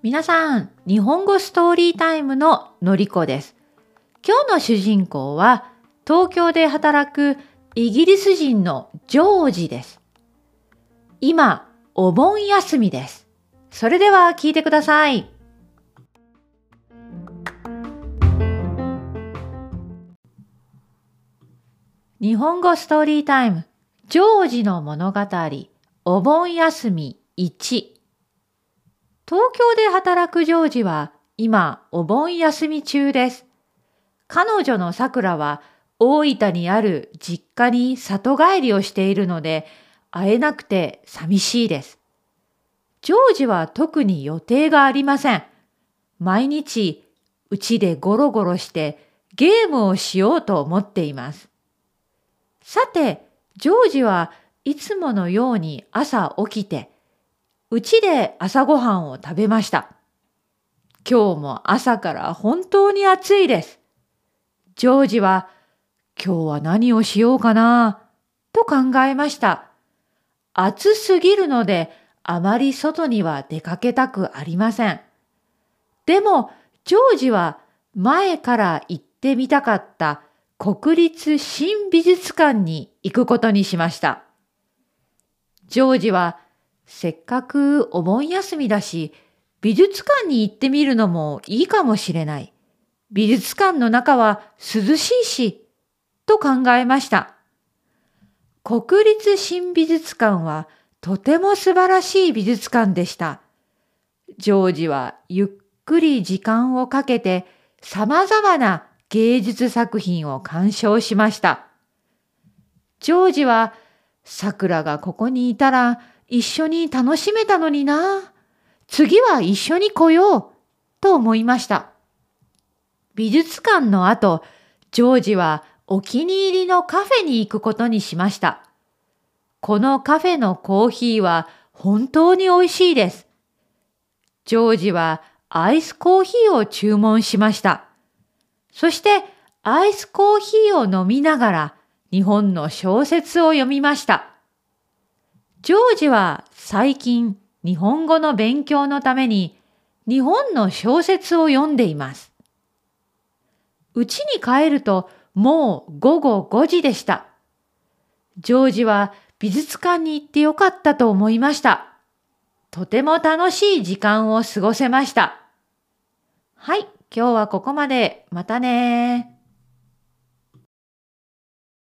皆さん、日本語ストーリータイムののりこです。今日の主人公は東京で働くイギリス人のジョージです。今、お盆休みです。それでは聞いてください。日本語ストーリータイム、ジョージの物語、お盆休み1。東京で働くジョージは今お盆休み中です。彼女のさくらは大分にある実家に里帰りをしているので会えなくて寂しいです。ジョージは特に予定がありません。毎日うちでゴロゴロしてゲームをしようと思っています。さて、ジョージはいつものように朝起きてうちで朝ごはんを食べました。今日も朝から本当に暑いです。ジョージは、今日は何をしようかな、と考えました。暑すぎるので、あまり外には出かけたくありません。でも、ジョージは前から行ってみたかった国立新美術館に行くことにしました。ジョージはせっかくお盆休みだし、美術館に行ってみるのもいいかもしれない。美術館の中は涼しいし、と考えました。国立新美術館はとても素晴らしい美術館でした。ジョージはゆっくり時間をかけて様々な芸術作品を鑑賞しました。ジョージは桜がここにいたら一緒に楽しめたのにな。次は一緒に来よう。と思いました。美術館の後、ジョージはお気に入りのカフェに行くことにしました。このカフェのコーヒーは本当に美味しいです。ジョージはアイスコーヒーを注文しました。そしてアイスコーヒーを飲みながら日本の小説を読みました。ジョージは最近日本語の勉強のために日本の小説を読んでいます。家に帰るともう午後5時でした。ジョージは美術館に行ってよかったと思いました。とても楽しい時間を過ごせました。はい、今日はここまで。またね